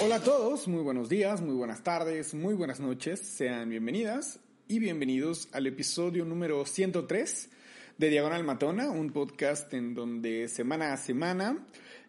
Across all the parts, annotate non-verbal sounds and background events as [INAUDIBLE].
Hola a todos, muy buenos días, muy buenas tardes, muy buenas noches, sean bienvenidas y bienvenidos al episodio número 103 de Diagonal Matona, un podcast en donde semana a semana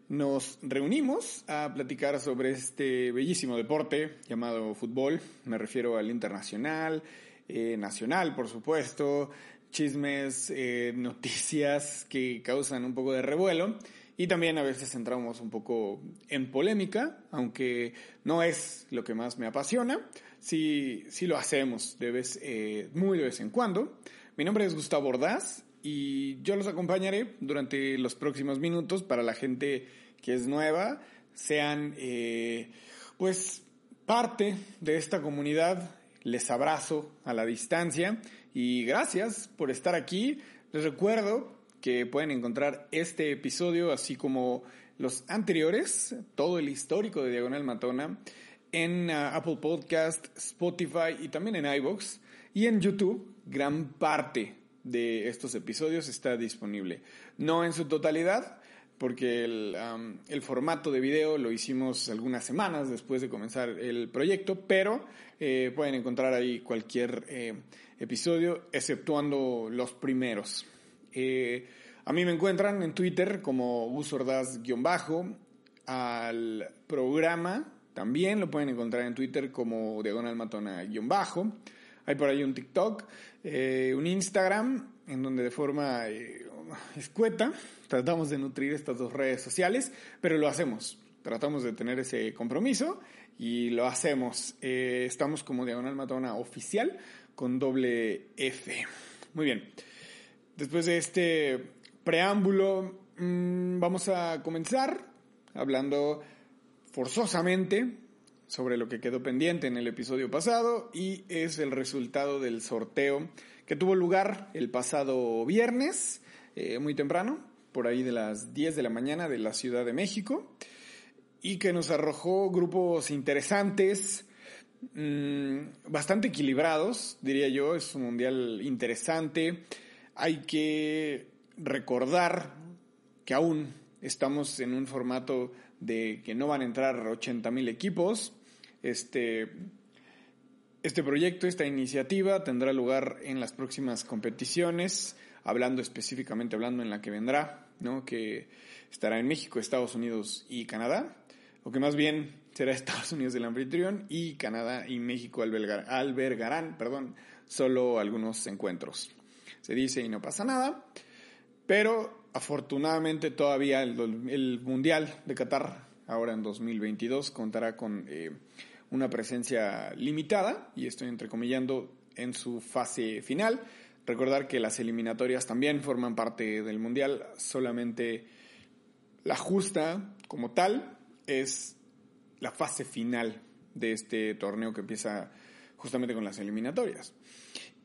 nos reunimos a platicar sobre este bellísimo deporte llamado fútbol, me refiero al internacional, eh, nacional por supuesto, chismes, eh, noticias que causan un poco de revuelo y también a veces entramos un poco en polémica, aunque no es lo que más me apasiona. Sí, sí lo hacemos de vez, eh, muy de vez en cuando. Mi nombre es Gustavo Ordaz y yo los acompañaré durante los próximos minutos para la gente que es nueva, sean eh, pues parte de esta comunidad. Les abrazo a la distancia y gracias por estar aquí. Les recuerdo que pueden encontrar este episodio, así como los anteriores, todo el histórico de Diagonal Matona, en uh, Apple Podcast, Spotify y también en iVoox. Y en YouTube, gran parte de estos episodios está disponible. No en su totalidad, porque el, um, el, formato de video lo hicimos algunas semanas después de comenzar el proyecto, pero eh, pueden encontrar ahí cualquier eh, episodio, exceptuando los primeros. Eh, a mí me encuentran en Twitter como Gusordaz-bajo. Al programa también lo pueden encontrar en Twitter como Diagonal Matona-bajo. Hay por ahí un TikTok, eh, un Instagram, en donde de forma eh, escueta tratamos de nutrir estas dos redes sociales, pero lo hacemos. Tratamos de tener ese compromiso y lo hacemos. estamos como Diagonal Matona oficial con doble F. Muy bien. Después de este preámbulo, mm, vamos a comenzar hablando forzosamente sobre lo que quedó pendiente en el episodio pasado y es el resultado del sorteo que tuvo lugar el pasado viernes, eh, muy temprano, por ahí de las 10 de la mañana de la Ciudad de México, y que nos arrojó grupos interesantes, mm, bastante equilibrados, diría yo, es un mundial interesante hay que recordar que aún estamos en un formato de que no van a entrar 80 mil equipos. Este, este proyecto, esta iniciativa tendrá lugar en las próximas competiciones, hablando específicamente, hablando en la que vendrá, ¿no? que estará en México, Estados Unidos y Canadá, o que más bien será [LAUGHS] Estados Unidos el anfitrión y Canadá y México albergarán perdón, solo algunos encuentros se dice y no pasa nada. Pero afortunadamente todavía el, Mundial de Qatar, ahora en 2022, contará con eh, una presencia limitada, y estoy entrecomillando, en su fase final. Recordar que las eliminatorias también forman parte del Mundial, solamente la justa como tal es la fase final de este torneo que empieza justamente con las eliminatorias.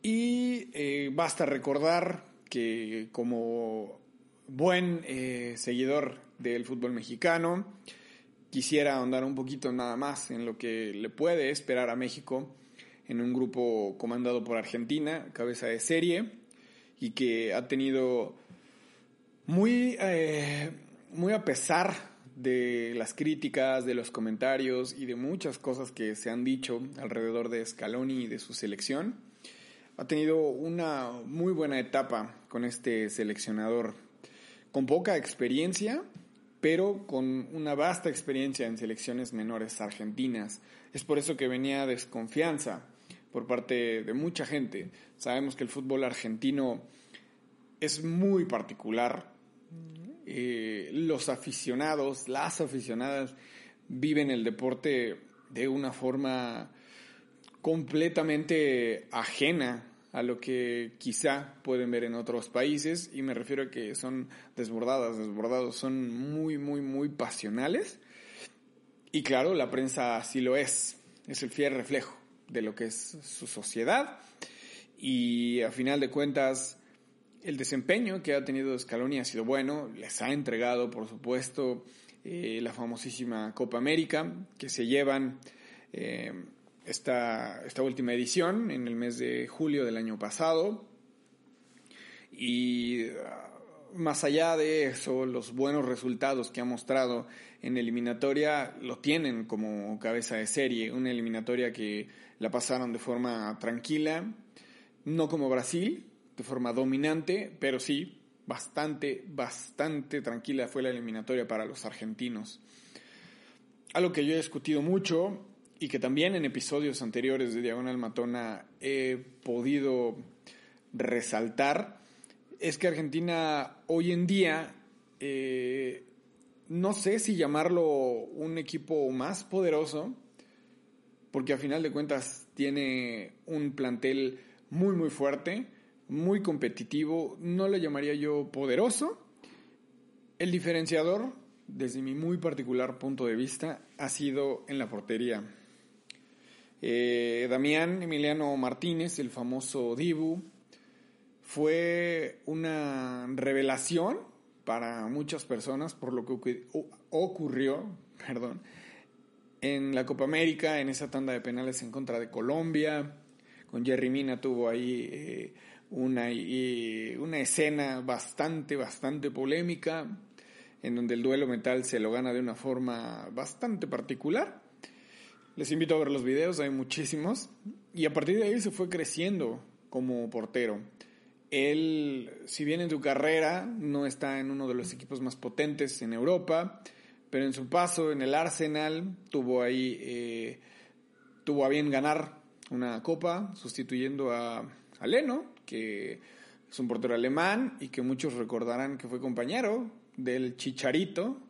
Y eh, basta recordar que como buen eh, seguidor del fútbol mexicano, quisiera ahondar un poquito nada más en lo que le puede esperar a México en un grupo comandado por Argentina, cabeza de serie, y que ha tenido muy, eh, muy a pesar de las críticas, de los comentarios y de muchas cosas que se han dicho alrededor de Scaloni y de su selección, ha tenido una muy buena etapa con este seleccionador, con poca experiencia, pero con una vasta experiencia en selecciones menores argentinas. Es por eso que venía desconfianza por parte de mucha gente. Sabemos que el fútbol argentino es muy particular. Eh, los aficionados, las aficionadas, viven el deporte de una forma completamente ajena a lo que quizá pueden ver en otros países y me refiero a que son desbordadas, desbordados, son muy, muy, muy pasionales. Y claro, la prensa así lo es, es el fiel reflejo de lo que es su sociedad. Y a final de cuentas el desempeño que ha tenido Scaloni ha sido bueno, les ha entregado por supuesto eh, la famosísima Copa América que se llevan eh, esta, esta última edición en el mes de julio del año pasado. Y uh, más allá de eso, los buenos resultados que ha mostrado en eliminatoria lo tienen como cabeza de serie. Una eliminatoria que la pasaron de forma tranquila, no como Brasil, de forma dominante, pero sí bastante, bastante tranquila fue la eliminatoria para los argentinos. Algo que yo he discutido mucho y que también en episodios anteriores de Diagonal Matona he podido resaltar, es que Argentina hoy en día, eh, no sé si llamarlo un equipo más poderoso, porque a final de cuentas tiene un plantel muy muy fuerte, muy competitivo, no lo llamaría yo poderoso. El diferenciador, desde mi muy particular punto de vista, ha sido en la portería. Eh, Damián Emiliano Martínez, el famoso Dibu, fue una revelación para muchas personas por lo que ocurrió [LAUGHS] perdón, en la Copa América, en esa tanda de penales en contra de Colombia. Con Jerry Mina tuvo ahí eh, una, una escena bastante, bastante polémica, en donde el duelo metal se lo gana de una forma bastante particular. Les invito a ver los videos, hay muchísimos. Y a partir de ahí se fue creciendo como portero. Él, si bien en su carrera no está en uno de los equipos más potentes en Europa, pero en su paso en el Arsenal tuvo ahí, eh, tuvo a bien ganar una copa sustituyendo a, a Leno, que es un portero alemán y que muchos recordarán que fue compañero del Chicharito,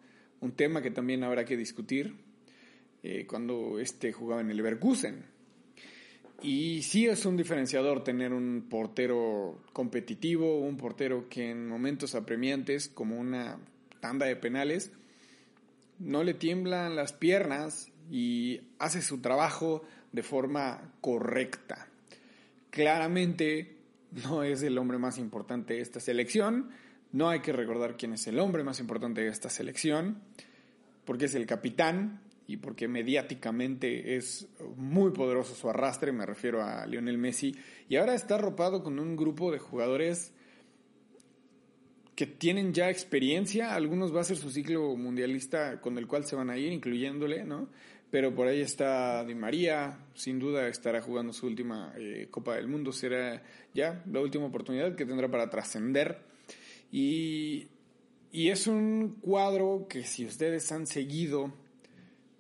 un tema que también habrá que discutir eh, cuando este jugaba en el Leverkusen. Y sí es un diferenciador tener un portero competitivo, un portero que en momentos apremiantes, como una tanda de penales, no le tiemblan las piernas y hace su trabajo de forma correcta. Claramente no es el hombre más importante de esta selección, no hay que recordar quién es el hombre más importante de esta selección, porque es el capitán, y porque mediáticamente es muy poderoso su arrastre, me refiero a Lionel Messi, y ahora está arropado con un grupo de jugadores que tienen ya experiencia, algunos va a ser su ciclo mundialista con el cual se van a ir, incluyéndole, ¿no? Pero por ahí está Di María, sin duda estará jugando su última eh, Copa del Mundo, será ya la última oportunidad que tendrá para trascender. Y, y es un cuadro que si ustedes han seguido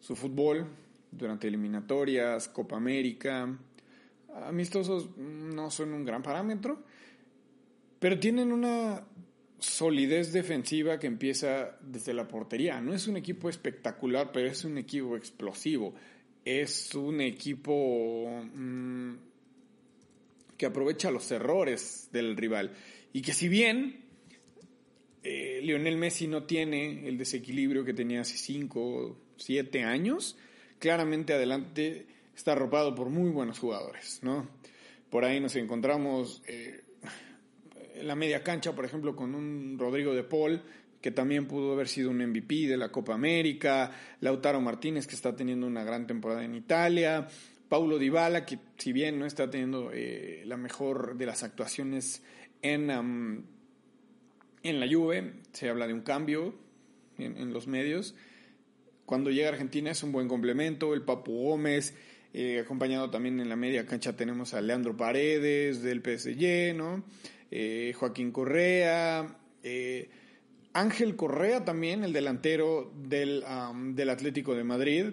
su fútbol durante eliminatorias, Copa América. Amistosos no son un gran parámetro, pero tienen una solidez defensiva que empieza desde la portería. No es un equipo espectacular, pero es un equipo explosivo. Es un equipo mm, que aprovecha los errores del rival. Y que si bien eh, Lionel Messi no tiene el desequilibrio que tenía hace 5 siete años, claramente adelante está arropado por muy buenos jugadores, ¿no? Por ahí nos encontramos eh, la media cancha, por ejemplo, con un Rodrigo de Paul, que también pudo haber sido un MVP de la Copa América, Lautaro Martínez, que está teniendo una gran temporada en Italia, Paulo Dybala, que si bien no está teniendo eh, la mejor de las actuaciones en, en la Juve, se habla de un cambio en los medios, cuando llega Argentina es un buen complemento, el Papu Gómez, eh, acompañado también en la media cancha tenemos a Leandro Paredes del PSG, ¿no? Eh, Joaquín Correa, eh, Ángel Correa también, el delantero del, del, Atlético de Madrid.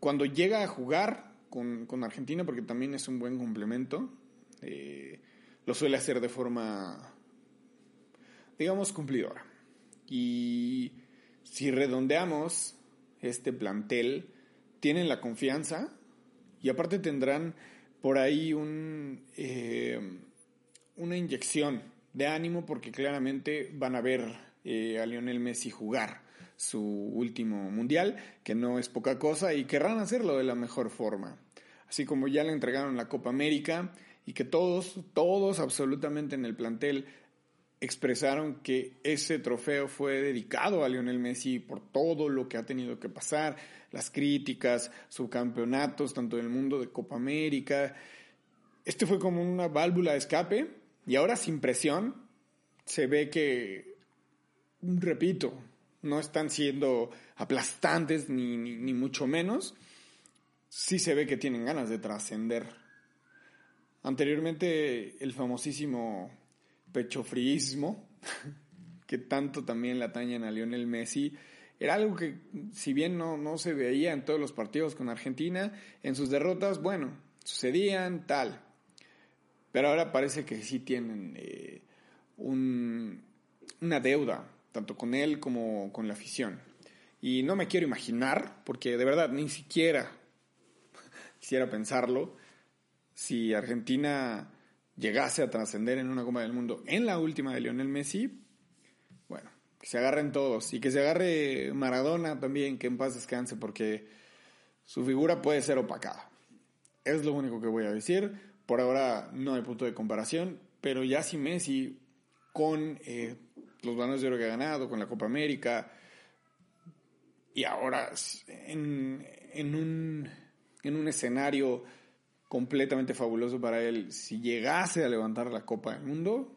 Cuando llega a jugar con, con Argentina, porque también es un buen complemento, lo suele hacer de forma, digamos, cumplidora. Y si redondeamos este plantel, tienen la confianza y aparte tendrán por ahí un, eh, una inyección de ánimo porque claramente van a ver eh, a Lionel Messi jugar su último mundial, que no es poca cosa, y querrán hacerlo de la mejor forma. Así como ya le entregaron la Copa América y que todos, todos absolutamente en el plantel expresaron que ese trofeo fue dedicado a Lionel Messi por todo lo que ha tenido que pasar, las críticas, subcampeonatos, tanto del mundo de Copa América. Este fue como una válvula de escape y ahora sin presión se ve que, repito, no están siendo aplastantes ni, ni, mucho menos. Sí se ve que tienen ganas de trascender. Anteriormente el famosísimo pechofriismo, que tanto también le atañen a Lionel Messi, era algo que, si bien no, no se veía en todos los partidos con Argentina, en sus derrotas, bueno, sucedían tal. Pero ahora parece que sí tienen eh, un, una deuda, tanto con él como con la afición. Y no me quiero imaginar, porque de verdad ni siquiera [LAUGHS] quisiera pensarlo, si Argentina llegase a trascender en una Copa del Mundo en la última de Lionel Messi, bueno, que se agarren todos y que se agarre Maradona también, que en paz descanse, porque su figura puede ser opacada. Es lo único que voy a decir. Por ahora no hay punto de comparación, pero ya si Messi con eh, los balones de oro que ha ganado, con la Copa América, y ahora en, en, un, en un escenario completamente fabuloso para él si llegase a levantar la Copa del Mundo,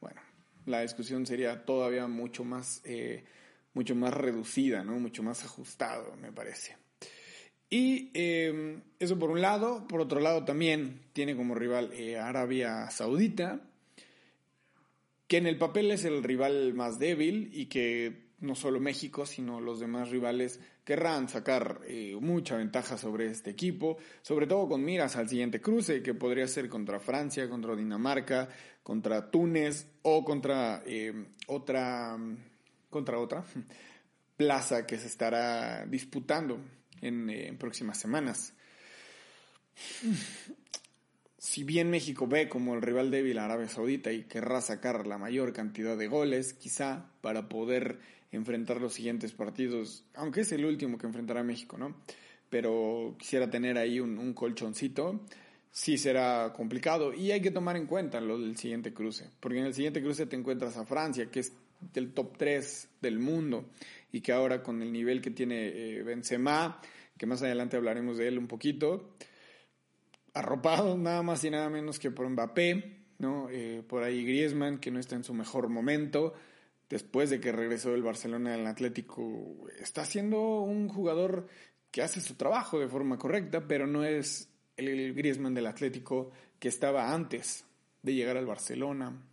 bueno, la discusión sería todavía mucho más, eh, mucho más reducida, ¿no? Mucho más ajustado, me parece. Y eh, eso por un lado, por otro lado también tiene como rival eh, Arabia Saudita, que en el papel es el rival más débil y que no solo México, sino los demás rivales querrán sacar eh, mucha ventaja sobre este equipo, sobre todo con miras al siguiente cruce, que podría ser contra Francia, contra Dinamarca, contra Túnez o contra eh, otra, contra otra plaza que se estará disputando en, eh, en próximas semanas. Si bien México ve como el rival débil a Arabia Saudita y querrá sacar la mayor cantidad de goles, quizá para poder enfrentar los siguientes partidos, aunque es el último que enfrentará México, ¿no? Pero quisiera tener ahí un, colchoncito, sí será complicado y hay que tomar en cuenta lo del siguiente cruce, porque en el siguiente cruce te encuentras a Francia, que es del top 3 del mundo y que ahora con el nivel que tiene eh, Benzema, que más adelante hablaremos de él un poquito, arropado nada más y nada menos que por Mbappé, ¿no? Eh, por ahí Griezmann, que no está en su mejor momento, después de que regresó del Barcelona al Atlético, está siendo un jugador que hace su trabajo de forma correcta, pero no es el Griezmann del Atlético que estaba antes de llegar al Barcelona.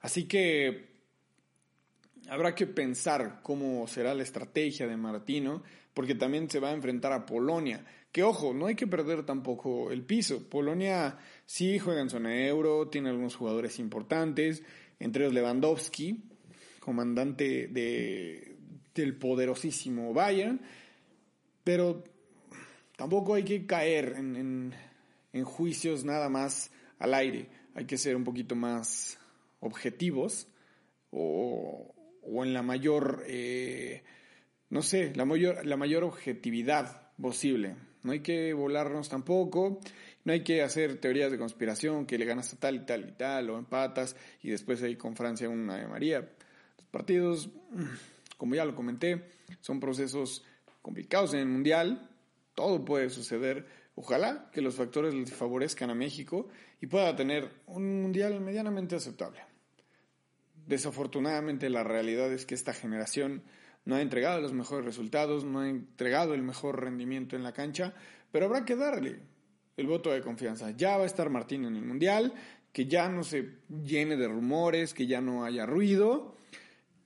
Así que habrá que pensar cómo será la estrategia de Martino, porque también se va a enfrentar a Polonia. Que ojo, no hay que perder tampoco el piso. Polonia sí juega en zona euro, tiene algunos jugadores importantes, entre ellos Lewandowski, comandante de, del poderosísimo Bayern, pero tampoco hay que caer en, juicios nada más al aire, hay que ser un poquito más objetivos o, en la mayor, eh, no sé, la mayor, la mayor objetividad posible. No hay que volarnos tampoco, no hay que hacer teorías de conspiración, que le ganas a tal y tal y tal, o empatas, y después ahí con Francia una de María partidos, como ya lo comenté, son procesos complicados en el Mundial, todo puede suceder. Ojalá que los factores les favorezcan a México y pueda tener un Mundial medianamente aceptable. Desafortunadamente la realidad es que esta generación no ha entregado los mejores resultados, no ha entregado el mejor rendimiento en la cancha, pero habrá que darle el voto de confianza. Ya va a estar Martín en el Mundial, que ya no se llene de rumores, que ya no haya ruido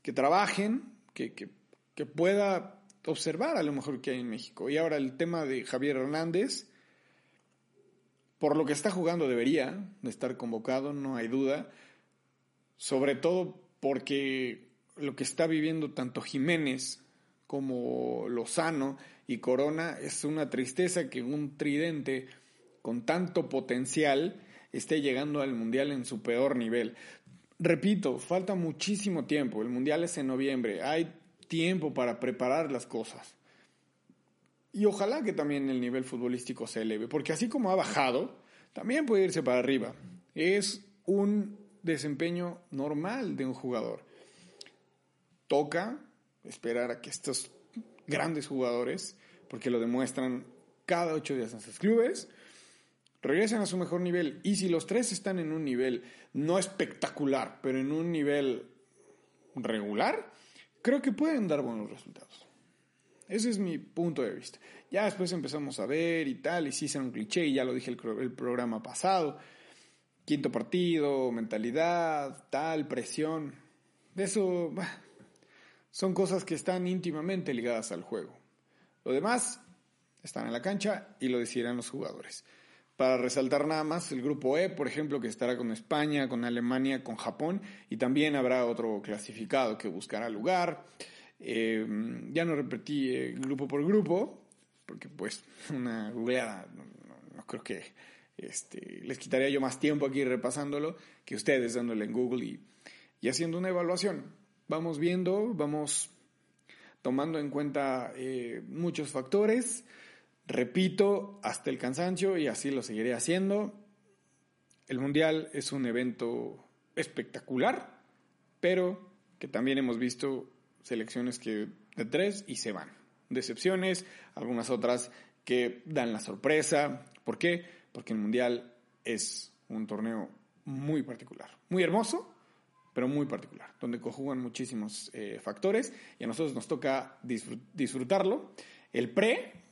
que trabajen, que, que, pueda observar a lo mejor que hay en México. Y ahora el tema de Javier Hernández, por lo que está jugando debería de estar convocado, no hay duda, sobre todo porque lo que está viviendo tanto Jiménez como Lozano y Corona es una tristeza que un tridente con tanto potencial esté llegando al Mundial en su peor nivel. Repito, falta muchísimo tiempo. El Mundial es en noviembre. Hay tiempo para preparar las cosas. Y ojalá que también el nivel futbolístico se eleve, porque así como ha bajado, también puede irse para arriba. Es un desempeño normal de un jugador. Toca esperar a que estos grandes jugadores, porque lo demuestran cada ocho días en sus clubes, regresen a su mejor nivel. Y si los tres están en un nivel no espectacular, pero en un nivel regular, creo que pueden dar buenos resultados. Ese es mi punto de vista. Ya después empezamos a ver y tal, y sí será un cliché, y ya lo dije el, el programa pasado. Quinto partido, mentalidad, tal, presión. De eso son cosas que están íntimamente ligadas al juego. Lo demás están en la cancha y lo decidirán los jugadores. Para resaltar nada más, el grupo E, por ejemplo, que estará con España, con Alemania, con Japón, y también habrá otro clasificado que buscará lugar. Eh, ya no repetí eh, grupo por grupo, porque pues [LAUGHS] una googleada no, creo que este, les quitaría yo más tiempo aquí repasándolo que ustedes dándole en Google y, y haciendo una evaluación. Vamos viendo, vamos tomando en cuenta eh, muchos factores Repito hasta el cansancio y así lo seguiré haciendo. El Mundial es un evento espectacular, pero que también hemos visto selecciones que de tres y se van. Decepciones, algunas otras que dan la sorpresa. ¿Por qué? Porque el Mundial es un torneo muy particular, muy hermoso, pero muy particular, donde conjugan muchísimos eh, factores y a nosotros nos toca disfrutarlo. El pre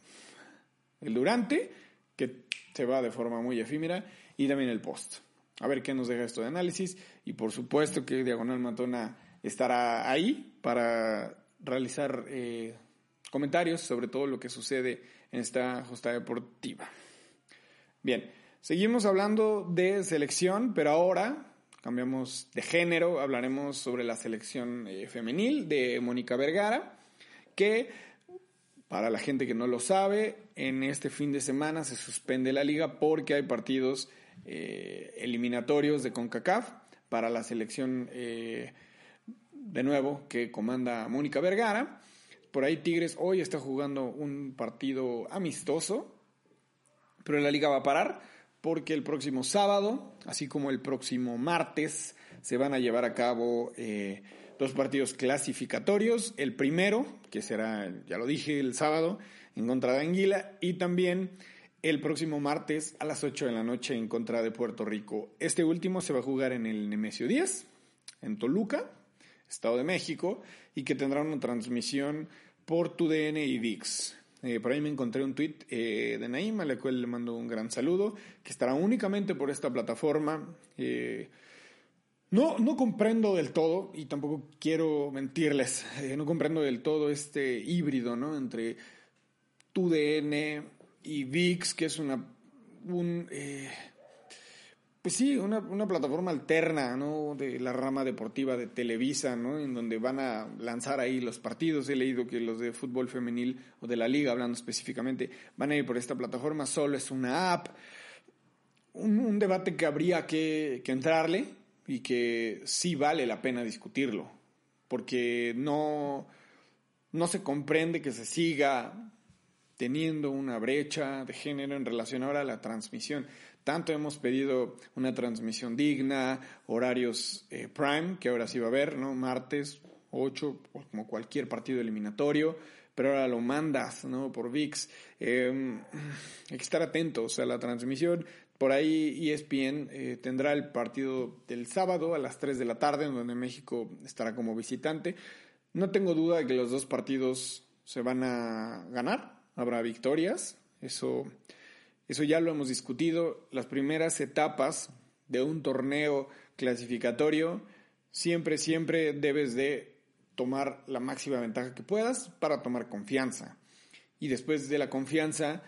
el durante, que se va de forma muy efímera, y también el post. A ver qué nos deja esto de análisis. Y por supuesto que Diagonal Matona estará ahí para realizar eh, comentarios sobre todo lo que sucede en esta justa deportiva. Bien, seguimos hablando de selección, pero ahora cambiamos de género, hablaremos sobre la selección eh, femenil de Mónica Vergara, que para la gente que no lo sabe, en este fin de semana se suspende la liga porque hay partidos eh, eliminatorios de CONCACAF para la selección eh, de nuevo que comanda Mónica Vergara. Por ahí Tigres hoy está jugando un partido amistoso, pero la liga va a parar porque el próximo sábado, así como el próximo martes, se van a llevar a cabo eh, dos partidos clasificatorios. El primero, que será, ya lo dije, el sábado en contra de Anguila y también el próximo martes a las 8 de la noche en contra de Puerto Rico. Este último se va a jugar en el Nemesio 10, en Toluca, Estado de México, y que tendrá una transmisión por TUDN y VIX. Eh, por ahí me encontré un tweet eh, de Naim, a cual le mando un gran saludo, que estará únicamente por esta plataforma. Eh, no, no comprendo del todo, y tampoco quiero mentirles, eh, no comprendo del todo este híbrido, ¿no? Entre TUDN y VIX, que es una, un, eh, pues sí, una, una, plataforma alterna, ¿no? De la rama deportiva de Televisa, ¿no? En donde van a lanzar ahí los partidos. He leído que los de fútbol femenil o de la liga, hablando específicamente, van a ir por esta plataforma. Solo es una app. Un, un debate que habría que, que entrarle, y que sí vale la pena discutirlo, porque no, no se comprende que se siga teniendo una brecha de género en relación ahora a la transmisión. Tanto hemos pedido una transmisión digna, horarios eh, prime, que ahora sí va a haber, ¿no? Martes, 8, como cualquier partido eliminatorio, pero ahora lo mandas, ¿no? Por VIX. Em, hay que estar atentos a la transmisión. Por ahí ESPN eh, tendrá el partido del sábado a las 3 de la tarde, donde México estará como visitante. No tengo duda de que los dos partidos se van a ganar, habrá victorias, eso, eso ya lo hemos discutido. Las primeras etapas de un torneo clasificatorio, siempre, siempre debes de tomar la máxima ventaja que puedas para tomar confianza. Y después de la confianza,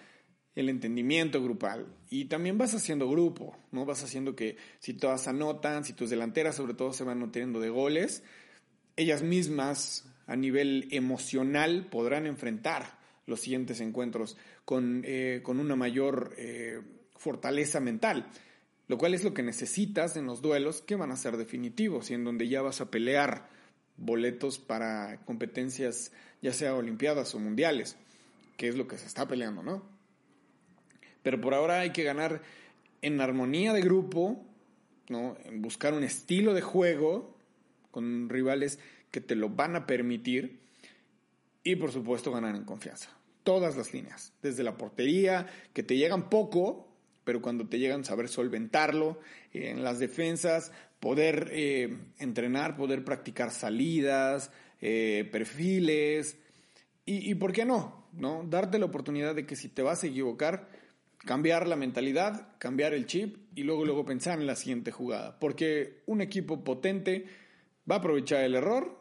el entendimiento grupal y también vas haciendo grupo, ¿no? Vas haciendo que si todas anotan, si tus delanteras sobre todo se van nutriendo de goles, ellas mismas a nivel emocional podrán enfrentar los siguientes encuentros con, eh, con una mayor eh, fortaleza mental, lo cual es lo que necesitas en los duelos que van a ser definitivos y en donde ya vas a pelear boletos para competencias, ya sea olimpiadas o mundiales, que es lo que se está peleando, ¿no? Pero por ahora hay que ganar en armonía de grupo, ¿no? Buscar un estilo de juego con rivales que te lo van a permitir y por supuesto ganar en confianza. Todas las líneas, desde la portería, que te llegan poco, pero cuando te llegan saber solventarlo, en las defensas, poder eh, entrenar, poder practicar salidas, eh, perfiles, y, y, ¿por qué no? ¿no? Darte la oportunidad de que si te vas a equivocar, cambiar la mentalidad, cambiar el chip y luego, luego pensar en la siguiente jugada. Porque un equipo potente va a aprovechar el error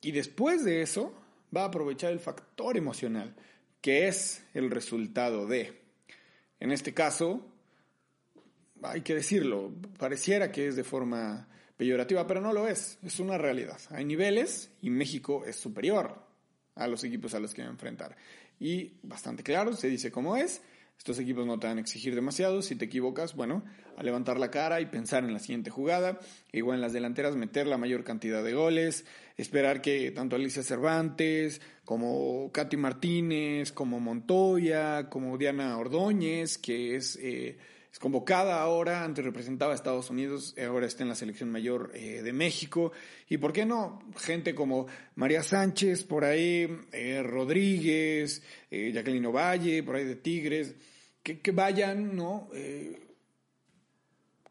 y después de eso va a aprovechar el factor emocional, que es el resultado de. En este caso, hay que decirlo, pareciera que es de forma peyorativa, pero no lo es, es una realidad. Hay niveles y México es superior a los equipos a los que va a enfrentar. Y bastante claro, se dice cómo es, estos equipos no te van a exigir demasiado. Si te equivocas, bueno, a levantar la cara y pensar en la siguiente jugada. Igual en las delanteras, meter la mayor cantidad de goles. Esperar que tanto Alicia Cervantes, como Katy Martínez, como Montoya, como Diana Ordóñez, que es. Eh, es convocada ahora, antes representaba a Estados Unidos, ahora está en la selección mayor eh, de México. Y por qué no, gente como María Sánchez, por ahí, eh, Rodríguez, eh, Jacqueline Ovalle, por ahí de Tigres, que, que vayan, ¿no?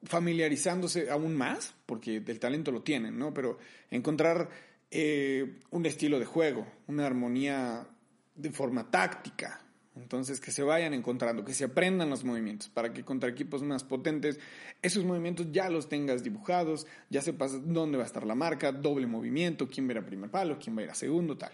familiarizándose aún más, porque el talento lo tienen, ¿no? Pero encontrar un estilo de juego, una armonía de forma táctica, entonces, que se vayan encontrando, que se aprendan los movimientos, para que contra equipos más potentes esos movimientos ya los tengas dibujados, ya sepas dónde va a estar la marca, doble movimiento, quién va a ir a primer palo, quién va a ir a segundo, tal.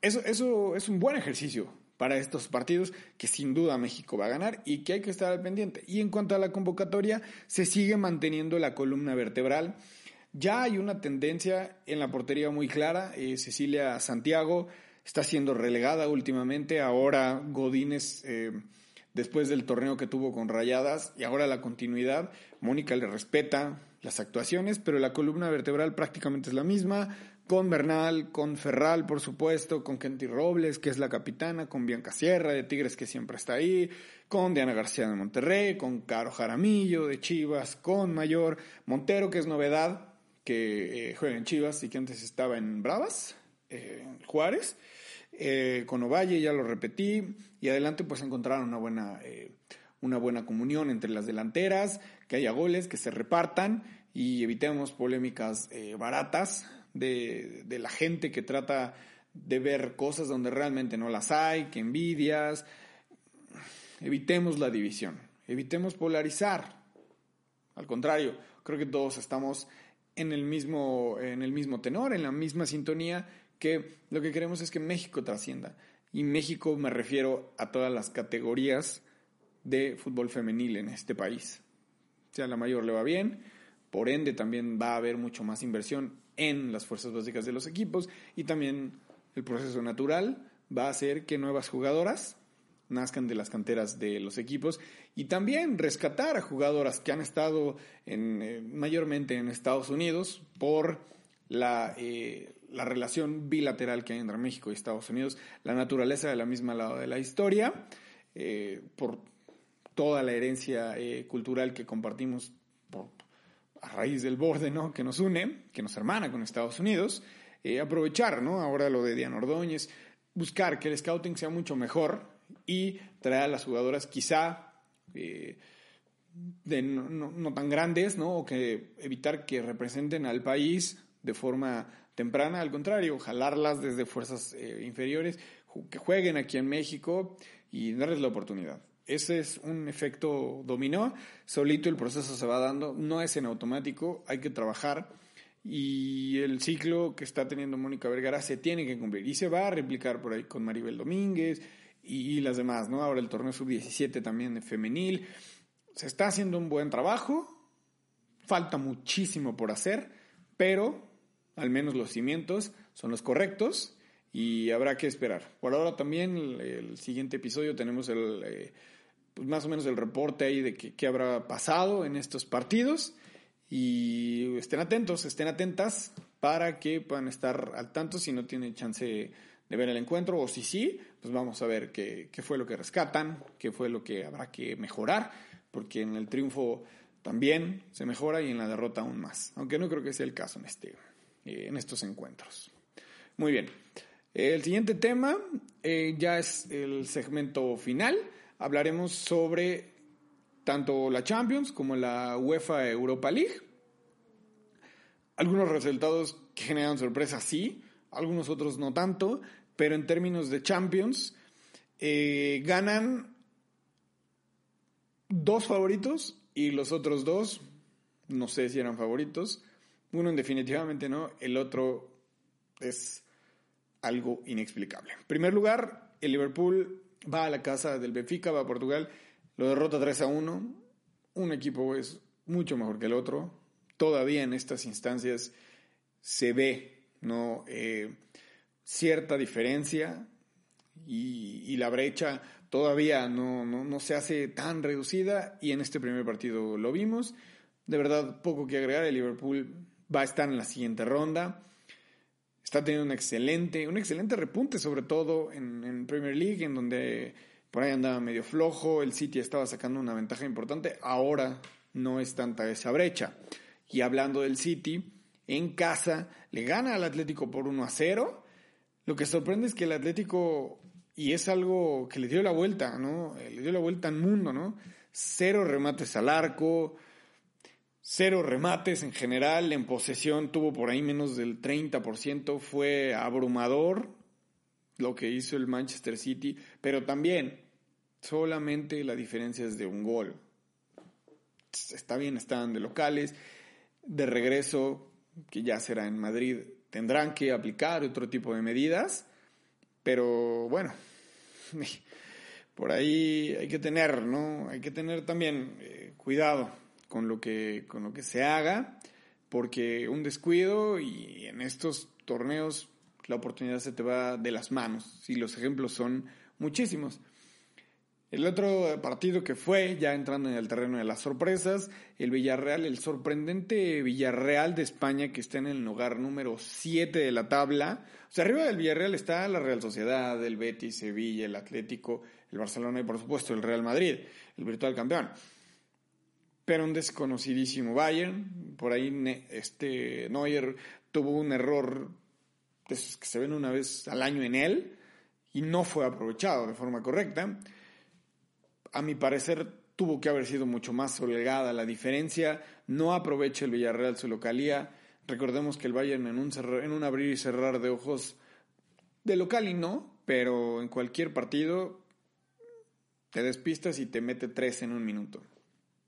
Eso, eso es un buen ejercicio para estos partidos que sin duda México va a ganar y que hay que estar al pendiente. Y en cuanto a la convocatoria, se sigue manteniendo la columna vertebral. Ya hay una tendencia en la portería muy clara. Eh, Cecilia Santiago está siendo relegada últimamente. Ahora Godínez, eh, después del torneo que tuvo con Rayadas y ahora la continuidad, Mónica le respeta las actuaciones, pero la columna vertebral prácticamente es la misma, con Bernal, con Ferral, por supuesto, con Kenty Robles, que es la capitana, con Bianca Sierra de Tigres, que siempre está ahí, con Diana García de Monterrey, con Caro Jaramillo de Chivas, con Mayor, Montero, que es novedad, que eh, juega en Chivas y que antes estaba en Bravas, eh, Juárez, eh, con Ovalle, ya lo repetí, y adelante pues encontraron una buena, eh, una buena comunión entre las delanteras, que haya goles, que se repartan y evitemos polémicas baratas de, de la gente que trata de ver cosas donde realmente no las hay, que envidias. Evitemos la división, evitemos polarizar. Al contrario, creo que todos estamos en el mismo, en el mismo tenor, en la misma sintonía que lo que queremos es que México trascienda. Y México me refiero a todas las categorías de fútbol femenil en este país. O sea, la mayor le va bien, por ende también va a haber mucho más inversión en las fuerzas básicas de los equipos y también el proceso natural va a hacer que nuevas jugadoras nazcan de las canteras de los equipos y también rescatar a jugadoras que han estado en, eh, mayormente en Estados Unidos por la, eh, la relación bilateral que hay entre México y Estados Unidos, la naturaleza de la misma lado de la historia, eh, por toda la herencia eh, cultural que compartimos a raíz del borde ¿no? que nos une, que nos hermana con Estados Unidos, eh, aprovechar ¿no? ahora lo de Diana Ordóñez, buscar que el scouting sea mucho mejor y traer a las jugadoras quizá de no, no, tan grandes, ¿no? o que evitar que representen al país de forma temprana, al contrario, jalarlas desde fuerzas eh, inferiores, que jueguen aquí en México y darles la oportunidad. Ese es un efecto dominó, solito el proceso se va dando, no es en automático, hay que trabajar y el ciclo que está teniendo Mónica Vergara se tiene que cumplir y se va a replicar por ahí con Maribel Domínguez y, las demás, ¿no? Ahora el torneo sub-17 también de femenil. Se está haciendo un buen trabajo, falta muchísimo por hacer, pero al menos los cimientos son los correctos y habrá que esperar. Por ahora también el, siguiente episodio tenemos el, eh, pues, más o menos el reporte ahí de qué habrá pasado en estos partidos y estén atentos, estén atentas para que puedan estar al tanto si no tienen chance de ver el encuentro o si sí, pues vamos a ver qué, qué fue lo que rescatan, qué fue lo que habrá que mejorar, porque en el triunfo también se mejora y en la derrota aún más, aunque no creo que sea el caso en, este, en estos encuentros. Muy bien, el siguiente tema eh, ya es el segmento final, hablaremos sobre tanto la Champions como la UEFA Europa League. Algunos resultados que generan sorpresa, sí, algunos otros no tanto, pero en términos de Champions, eh, ganan dos favoritos y los otros dos, no sé si eran favoritos. Uno definitivamente no, el otro es algo inexplicable. En primer lugar, el Liverpool va a la casa del Benfica, va a Portugal lo derrota 3 a 1. Un equipo es mucho mejor que el otro. Todavía en estas instancias se ve ¿no? Eh, cierta diferencia y, la brecha todavía no, no, se hace tan reducida y en este primer partido lo vimos. De verdad, poco que agregar. El Liverpool va a estar en la siguiente ronda. Está teniendo un excelente, un excelente repunte, sobre todo en, Premier League, en donde por ahí andaba medio flojo, el City estaba sacando una ventaja importante, ahora no es tanta esa brecha. Y hablando del City, en casa le gana al Atlético por 1 a 0. Lo que sorprende es que el Atlético, y es algo que le dio la vuelta, ¿no? Le dio la vuelta al mundo, ¿no? Cero remates al arco, cero remates en general, en posesión tuvo por ahí menos del 30%, fue abrumador lo que hizo el Manchester City, pero también solamente la diferencia es de un gol. Está bien, están de locales, de regreso, que ya será en Madrid, tendrán que aplicar otro tipo de medidas, pero bueno, [LAUGHS] por ahí hay que tener, ¿no? Hay que tener también eh, cuidado con lo que con lo que se haga, porque un descuido y en estos torneos la oportunidad se te va de las manos, y los ejemplos son muchísimos. El otro partido que fue, ya entrando en el terreno de las sorpresas, el Villarreal, el sorprendente Villarreal de España que está en el lugar número 7 de la tabla. O sea, arriba del Villarreal está la Real Sociedad, el Betis, Sevilla, el Atlético, el Barcelona y por supuesto el Real Madrid, el virtual campeón. Pero un desconocidísimo Bayern, por ahí este Neuer tuvo un error que se ven una vez al año en él y no fue aprovechado de forma correcta. A mi parecer tuvo que haber sido mucho más holgada la diferencia. No aprovecha el Villarreal su localía. Recordemos que el Bayern en un, en un abrir y cerrar de ojos de local y no, pero en cualquier partido te despistas y te mete tres en un minuto.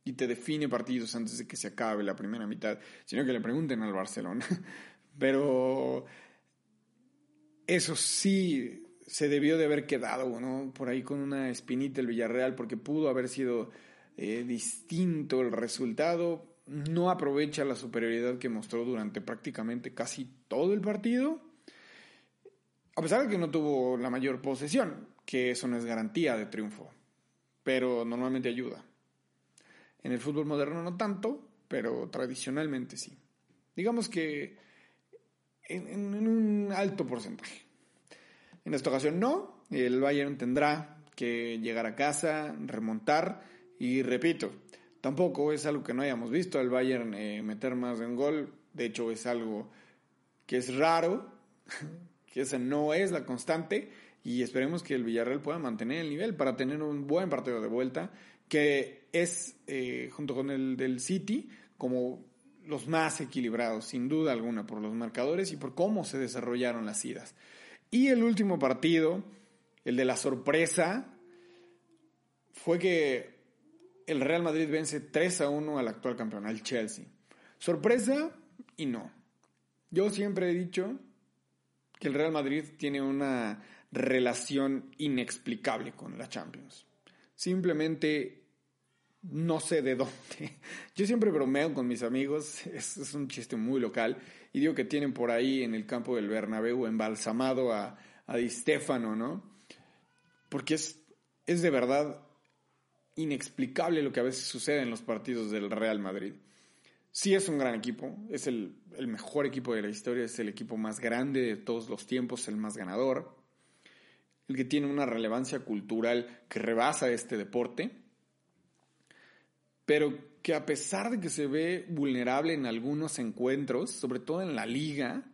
Y te define partidos antes de que se acabe la primera mitad, sino que le pregunten al Barcelona. [LAUGHS] Pero eso sí se debió de haber quedado, ¿no? Por ahí con una espinita el Villarreal, porque pudo haber sido eh, distinto el resultado. No aprovecha la superioridad que mostró durante prácticamente casi todo el partido. A pesar de que no tuvo la mayor posesión, que eso no es garantía de triunfo, pero normalmente ayuda. En el fútbol moderno no tanto, pero tradicionalmente sí. Digamos que en, un alto porcentaje. En esta ocasión no, el Bayern tendrá que llegar a casa, remontar y repito, tampoco es algo que no hayamos visto al Bayern eh, meter más de un gol, de hecho es algo que es raro, [LAUGHS] que esa no es la constante y esperemos que el Villarreal pueda mantener el nivel para tener un buen partido de vuelta que es eh, junto con el del City como los más equilibrados, sin duda alguna, por los marcadores y por cómo se desarrollaron las idas. Y el último partido, el de la sorpresa, fue que el Real Madrid vence 3 a 1 al actual campeón, al Chelsea. Sorpresa y no. Yo siempre he dicho que el Real Madrid tiene una relación inexplicable con la Champions. Simplemente no sé de dónde. [LAUGHS] Yo siempre bromeo con mis amigos, [LAUGHS] es, un chiste muy local, y digo que tienen por ahí en el campo del Bernabéu embalsamado a, a Di Stefano, ¿no? Porque es, es de verdad inexplicable lo que a veces sucede en los partidos del Real Madrid. Sí es un gran equipo, es el, el mejor equipo de la historia, es el equipo más grande de todos los tiempos, el más ganador, el que tiene una relevancia cultural que rebasa este deporte, pero que a pesar de que se ve vulnerable en algunos encuentros, sobre todo en la liga,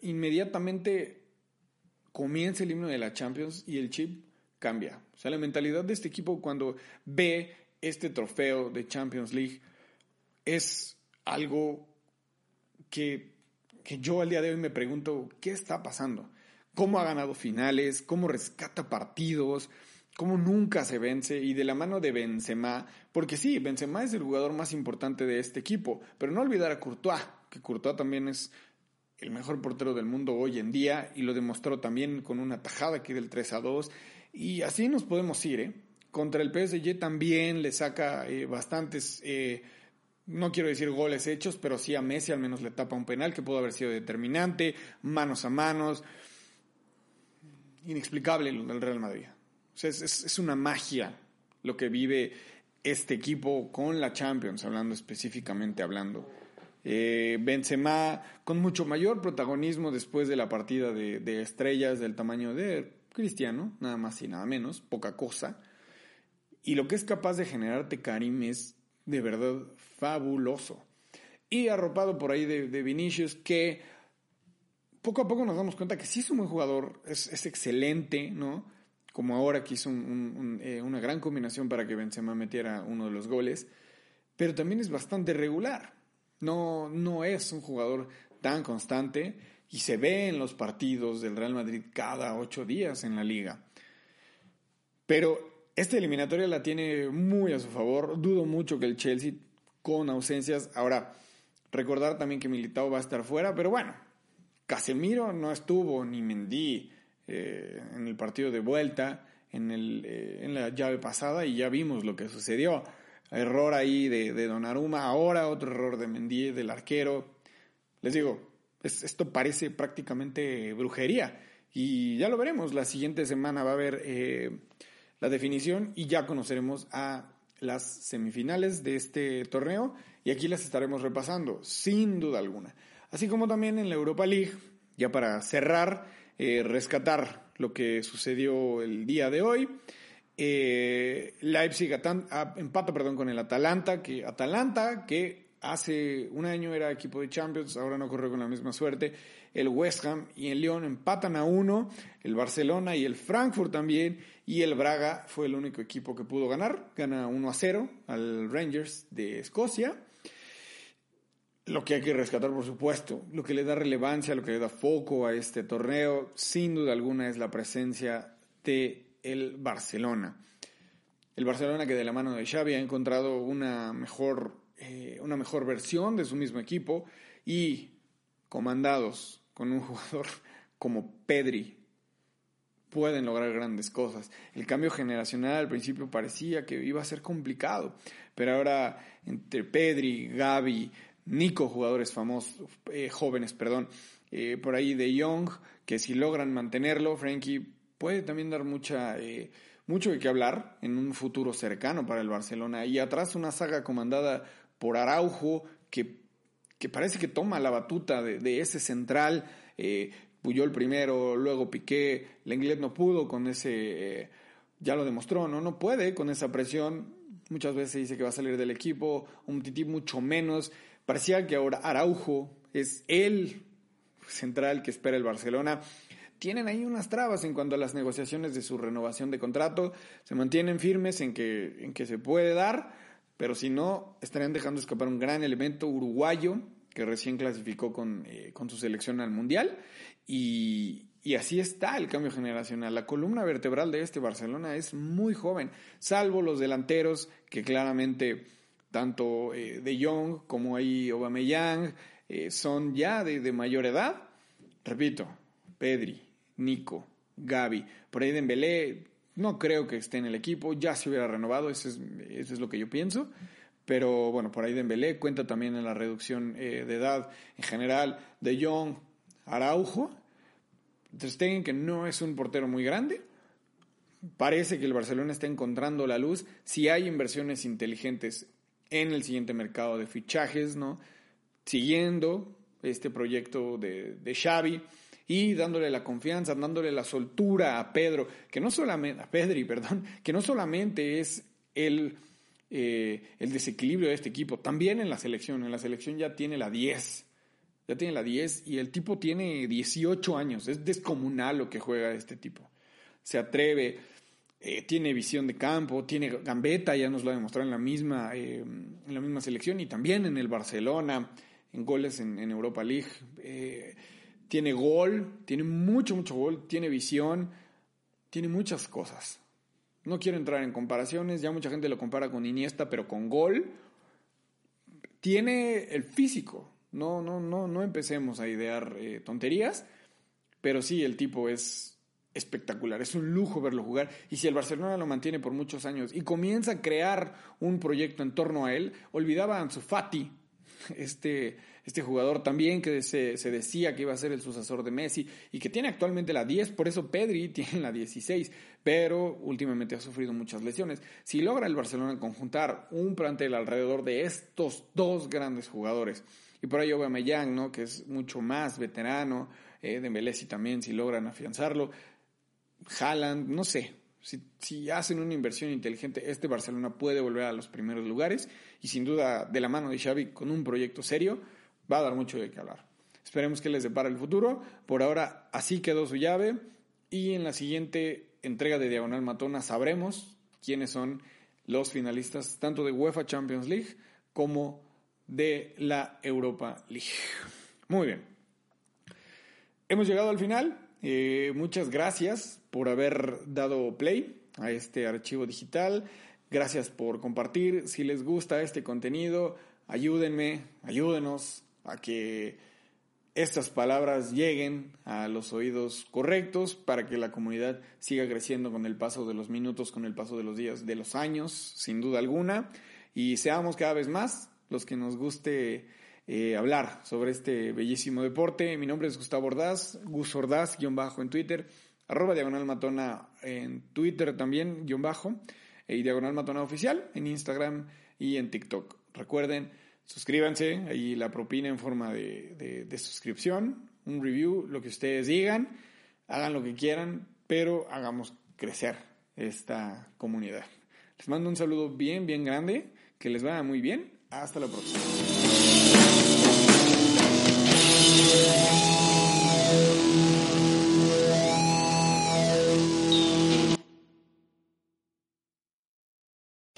inmediatamente comienza el himno de la Champions y el chip cambia. O sea, la mentalidad de este equipo cuando ve este trofeo de Champions League es algo que, que yo al día de hoy me pregunto, ¿qué está pasando? ¿Cómo ha ganado finales? ¿Cómo rescata partidos? ¿Cómo nunca se vence? Y de la mano de Benzema, porque sí, Benzema es el jugador más importante de este equipo, pero no olvidar a Courtois, que Courtois también es el mejor portero del mundo hoy en día y lo demostró también con una tajada aquí del 3 a 2 y así nos podemos ir, ¿eh? Contra el PSG también le saca eh, bastantes, eh, no quiero decir goles hechos, pero sí a Messi al menos le tapa un penal que pudo haber sido determinante, manos a manos. Inexplicable el Real Madrid. O sea, es, es una magia lo que vive este equipo con la Champions, hablando específicamente hablando. Eh, Benzema con mucho mayor protagonismo después de la partida de, estrellas del tamaño de Cristiano, nada más y nada menos, poca cosa. Y lo que es capaz de generarte Karim es de verdad fabuloso. Y arropado por ahí de, Vinicius, que poco a poco nos damos cuenta que sí es un buen jugador, es, excelente, ¿no? Como ahora que hizo eh, una gran combinación para que Benzema metiera uno de los goles, pero también es bastante regular. No, no es un jugador tan constante y se ve en los partidos del Real Madrid cada ocho días en la liga. Pero esta eliminatoria la tiene muy a su favor. Dudo mucho que el Chelsea con ausencias. Ahora, recordar también que Militao va a estar fuera, pero bueno, Casemiro no estuvo ni Mendy eh, en el partido de vuelta en, el, eh, en la llave pasada y ya vimos lo que sucedió error ahí de, de Donnarumma, ahora otro error de Mendy, del arquero. Les digo, esto parece prácticamente brujería. Y ya lo veremos, la siguiente semana va a haber eh, la definición y ya conoceremos a las semifinales de este torneo y aquí las estaremos repasando, sin duda alguna. Así como también en la Europa League, ya para cerrar, eh, rescatar lo que sucedió el día de hoy. Eh, Leipzig empata perdón, con el Atalanta, que Atalanta, que hace un año era equipo de Champions, ahora no corre con la misma suerte. El West Ham y el Lyon empatan a uno, el Barcelona y el Frankfurt también, y el Braga fue el único equipo que pudo ganar, gana 1 a 0 al Rangers de Escocia. Lo que hay que rescatar, por supuesto, lo que le da relevancia, lo que le da foco a este torneo, sin duda alguna, es la presencia de el Barcelona. El Barcelona que de la mano de Xavi ha encontrado una mejor, eh, una mejor versión de su mismo equipo y comandados con un [LAUGHS] jugador como Pedri pueden lograr grandes cosas. El cambio generacional al principio parecía que iba a ser complicado, pero ahora entre Pedri, Gaby, Nico, jugadores famosos, eh, jóvenes, perdón, eh, por ahí de Young, que si logran mantenerlo, Frankie puede también dar mucha, eh, mucho de qué hablar en un futuro cercano para el Barcelona. Y atrás una saga comandada por Araujo, que, que parece que toma la batuta de, ese central. Eh, Puyol primero, luego Piqué. Lenglet no pudo con ese, eh, ya lo demostró, ¿no? No puede con esa presión. Muchas veces dice que va a salir del equipo, un tití mucho menos. Parecía que ahora Araujo es el central que espera el Barcelona. Tienen ahí unas trabas en cuanto a las negociaciones de su renovación de contrato, se mantienen firmes en que, en que se puede dar, pero si no, estarían dejando escapar un gran elemento uruguayo que recién clasificó con, eh, con su selección al Mundial. Y, y así está el cambio generacional. La columna vertebral de este Barcelona es muy joven, salvo los delanteros que claramente tanto eh, De Jong como ahí Aubameyang eh, son ya de, mayor edad. Repito, Pedri, Nico, Gaby. Por ahí Dembélé no creo que esté en el equipo, ya se hubiera renovado, eso es, lo que yo pienso. Pero bueno, por ahí Dembélé cuenta también en la reducción eh, de edad en general de Jong, Araujo. Ter que no es un portero muy grande, parece que el Barcelona está encontrando la luz. Si hay inversiones inteligentes en el siguiente mercado de fichajes, ¿no? Siguiendo este proyecto de, de Xavi y dándole la confianza, dándole la soltura a Pedro, que no solamente, a Pedri, [LAUGHS] perdón, que no solamente es el, eh, el desequilibrio de este equipo, también en la selección, en la selección ya tiene la 10, ya tiene la 10 y el tipo tiene 18 años, es descomunal lo que juega este tipo, se atreve, eh, tiene visión de campo, tiene gambeta, ya nos lo ha demostrado en la misma, eh, en la misma selección y también en el Barcelona, en goles en, Europa League tiene gol, tiene mucho, mucho gol, tiene visión, tiene muchas cosas. No quiero entrar en comparaciones, ya mucha gente lo compara con Iniesta, pero con gol tiene el físico. No, no, no, no empecemos a idear eh, tonterías, pero sí, el tipo es espectacular, es un lujo verlo jugar. Y si el Barcelona lo mantiene por muchos años y comienza a crear un proyecto en torno a él, olvidaba a Ansu Fati, este, este jugador también que se, se, decía que iba a ser el sucesor de Messi y que tiene actualmente la 10, por eso Pedri [LAUGHS] tiene la 16, pero últimamente ha sufrido muchas lesiones. Si logra el Barcelona conjuntar un plantel alrededor de estos dos grandes jugadores, y por ahí Aubameyang, ¿no? que es mucho más veterano, eh, de Melesi también, si logran afianzarlo, Haaland, no sé, si, hacen una inversión inteligente, este Barcelona puede volver a los primeros lugares y sin duda de la mano de Xavi con un proyecto serio va a dar mucho de qué hablar. Esperemos que les depara el futuro. Por ahora así quedó su llave y en la siguiente entrega de Diagonal Matona sabremos quiénes son los finalistas tanto de UEFA Champions League como de la Europa League. Muy bien. Hemos llegado al final. Eh, muchas gracias por haber dado play a este archivo digital. Gracias por compartir. Si les gusta este contenido, ayúdenme, ayúdenos a que estas palabras lleguen a los oídos correctos para que la comunidad siga creciendo con el paso de los minutos, con el paso de los días, de los años, sin duda alguna, y seamos cada vez más los que nos guste eh, hablar sobre este bellísimo deporte. Mi nombre es Gustavo Ordaz, Gus Ordaz, guion bajo en Twitter, arroba Diagonal Matona en Twitter también, guion bajo, y Diagonal Matona Oficial en Instagram y en TikTok. Recuerden, suscríbanse, ahí la propina en forma de, de suscripción, un review, lo que ustedes digan, hagan lo que quieran, pero hagamos crecer esta comunidad. Les mando un saludo bien, bien grande, que les vaya muy bien. Hasta la próxima.